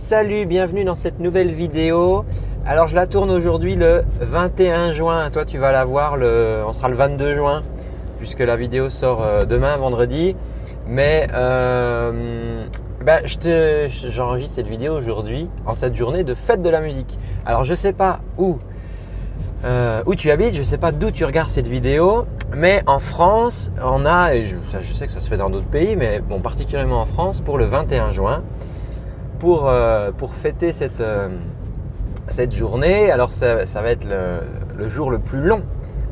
Salut, bienvenue dans cette nouvelle vidéo. Alors je la tourne aujourd'hui le 21 juin. Toi tu vas la voir le, on sera le 22 juin puisque la vidéo sort euh, demain vendredi. Mais euh, bah, j'enregistre cette vidéo aujourd'hui en cette journée de fête de la musique. Alors je sais pas où euh, où tu habites, je sais pas d'où tu regardes cette vidéo, mais en France, on a, et je, je sais que ça se fait dans d'autres pays, mais bon, particulièrement en France, pour le 21 juin, pour, euh, pour fêter cette, euh, cette journée. Alors ça, ça va être le, le, jour le plus long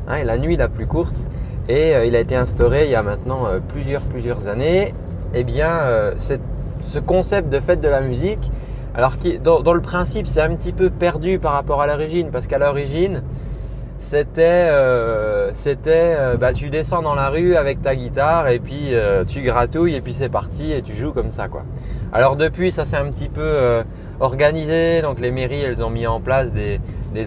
hein, et la nuit la plus courte. Et euh, il a été instauré il y a maintenant plusieurs, plusieurs années. Eh bien, ce concept de fête de la musique, alors qui, dans, dans, le principe, c'est un petit peu perdu par rapport à l'origine, parce qu'à l'origine, c'était, euh, c'était, bah, tu descends dans la rue avec ta guitare et puis euh, tu gratouilles et puis c'est parti et tu joues comme ça, quoi. Alors depuis, ça s'est un petit peu euh, organisé. Donc les mairies, elles ont mis en place des,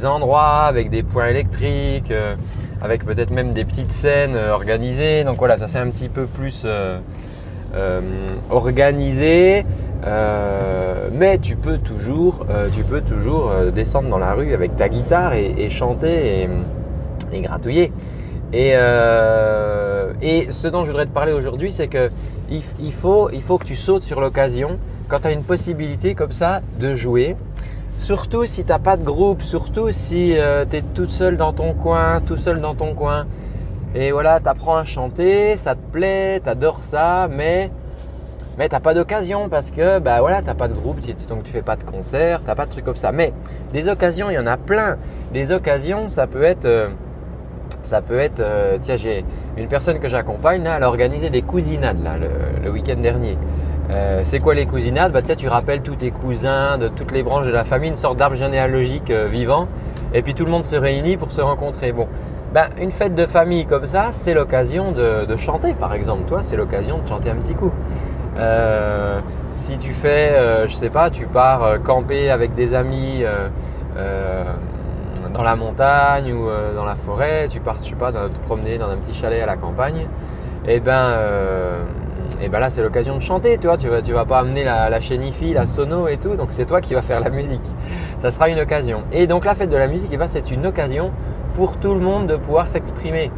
endroits avec des points électriques, euh, avec peut-être même des petites scènes euh, organisées. Donc voilà, ça s'est un petit peu plus organisé. mais tu peux toujours, tu peux toujours descendre dans la rue avec ta guitare et, chanter et, gratouiller. Et, et ce dont je voudrais te parler aujourd'hui, c'est que il, faut, il faut que tu sautes sur l'occasion quand tu as une possibilité comme ça de jouer. Surtout si tu n'as pas de groupe, surtout si euh, tu es toute seule dans ton coin, tout seul dans ton coin. Et voilà, tu apprends à chanter, ça te plaît, tu adores ça, mais, mais tu n'as pas d'occasion parce que bah voilà, tu n'as pas de groupe, donc tu fais pas de concert, tu n'as pas de trucs comme ça. Mais des occasions, il y en a plein. Des occasions, ça peut être... Euh, ça peut être, euh, tiens, j'ai une personne que j'accompagne, elle a organisé des cousinades là, le, week-end dernier. Euh, c'est quoi les cousinades? Bah, Tu rappelles tous tes cousins de toutes les branches de la famille, une sorte d'arbre généalogique vivant, et puis tout le monde se réunit pour se rencontrer. Bon, ben, une fête de famille comme ça, c'est l'occasion de, chanter, par exemple. Toi, c'est l'occasion de chanter un petit coup. si tu fais, je sais pas, tu pars camper avec des amis dans la montagne ou euh, dans la forêt, tu pars, tu pas, te promener dans un petit chalet à la campagne, et eh ben, euh, et ben là c'est l'occasion de chanter, tu tu vas, tu vas pas amener la, la chénifie, la sono et tout, donc c'est toi qui vas faire la musique. Ça sera une occasion. Et donc la fête de la musique, et eh ben, c'est une occasion pour tout le monde de pouvoir s'exprimer.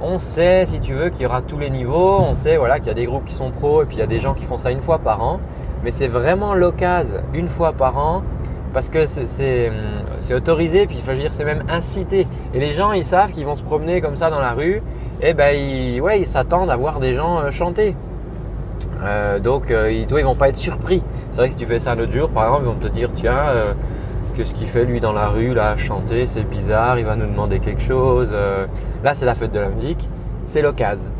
On sait, si tu veux, qu'il y aura tous les niveaux. On sait, voilà, qu'il y a des groupes qui sont pros et puis il y a des gens qui font ça une fois par an. Mais c'est vraiment l'occasion, une fois par an, parce que c'est autorisé, puis il faut dire c'est même incité. Et les gens, ils savent qu'ils vont se promener comme ça dans la rue, et ben ils s'attendent à voir des gens euh, chanter. Euh, donc euh, ils, toi, ils vont pas être surpris. C'est vrai que si tu fais ça un autre jour, par exemple, ils vont te dire tiens, qu'est-ce qu'il fait lui dans la rue là, chanter, c'est bizarre, il va nous demander quelque chose. là, c'est la fête de la musique, c'est l'occasion.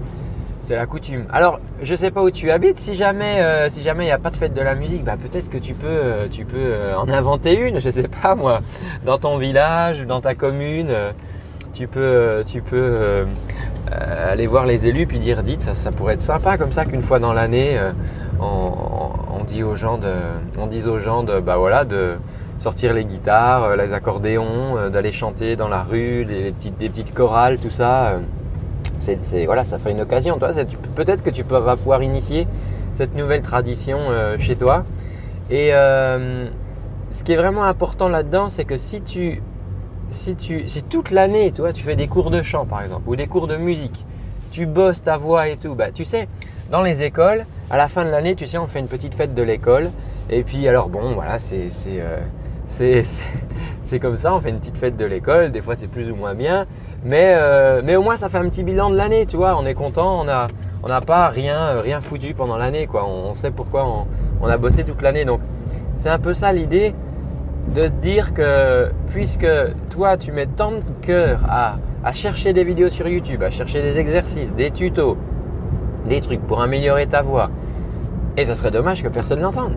C'est la coutume. Alors, je sais pas où tu habites. Si jamais, euh, si jamais il n'y a pas de fête de la musique, bah peut-être que tu peux, euh, tu peux euh, en inventer une. Je sais pas moi, dans ton village, dans ta commune, tu peux, tu peux aller voir les élus puis dire, dites, ça, ça pourrait être sympa comme ça qu'une fois dans l'année, on, dit aux gens de, on dise aux gens de, bah voilà, de sortir les guitares, les accordéons, d'aller chanter dans la rue, les, petites, des petites chorales, tout ça c'est, voilà, ça fait une occasion. Toi, peut-être que tu vas pouvoir initier cette nouvelle tradition euh, chez toi. Et euh, ce qui est vraiment important là-dedans, c'est que si tu, si tu, si toute l'année, toi, tu fais des cours de chant, par exemple, ou des cours de musique, tu bosses ta voix et tout, bah, tu sais, dans les écoles, à la fin de l'année, tu sais, on fait une petite fête de l'école. Et puis, alors, bon, voilà, c'est, c'est, euh, c'est comme ça, on fait une petite fête de l'école, des fois c'est plus ou moins bien, mais, euh, au moins ça fait un petit bilan de l'année, tu vois, on est content, on n'a pas rien, rien foutu pendant l'année, quoi, on, sait pourquoi on, a bossé toute l'année. Donc c'est un peu ça l'idée de dire que puisque toi tu mets tant de cœur à, à chercher des vidéos sur YouTube, à chercher des exercices, des tutos, des trucs pour améliorer ta voix, et ça serait dommage que personne l'entende,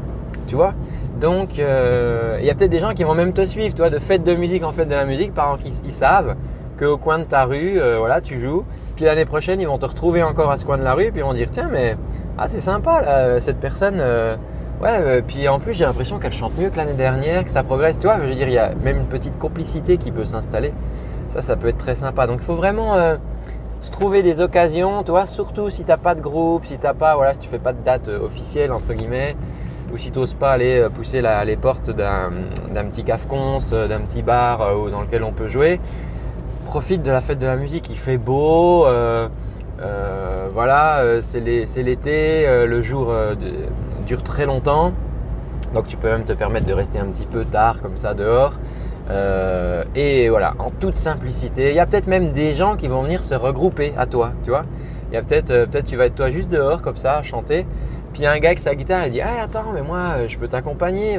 tu vois. Donc, euh, il y a peut-être des gens qui vont même te suivre, toi, de fête de musique en fête de la musique, par exemple, ils, savent qu'au coin de ta rue, euh, voilà, tu joues. Puis l'année prochaine, ils vont te retrouver encore à ce coin de la rue, puis ils vont dire, tiens, mais ah, c'est sympa, cette personne. Euh, ouais, puis en plus, j'ai l'impression qu'elle chante mieux que l'année dernière, que ça progresse. Tu vois, je veux dire, il y a même une petite complicité qui peut s'installer. Ça, ça peut être très sympa. Donc, il faut vraiment se trouver des occasions, toi, surtout si tu n'as pas de groupe, si t'as pas, voilà, si tu fais pas de date officielle entre guillemets, ou si tu n'oses pas aller pousser les portes d'un petit cafconce, d'un petit bar dans lequel on peut jouer, profite de la fête de la musique. Il fait beau, voilà, c'est l'été, le jour dure très longtemps. Donc tu peux même te permettre de rester un petit peu tard comme ça dehors. Euh, et voilà, en toute simplicité. Il y a peut-être même des gens qui vont venir se regrouper à toi, tu vois. Il y a peut-être, euh, peut-être tu vas être toi juste dehors comme ça chanter. Il y a un gars avec sa guitare, il dit Ah attends, mais moi je peux t'accompagner,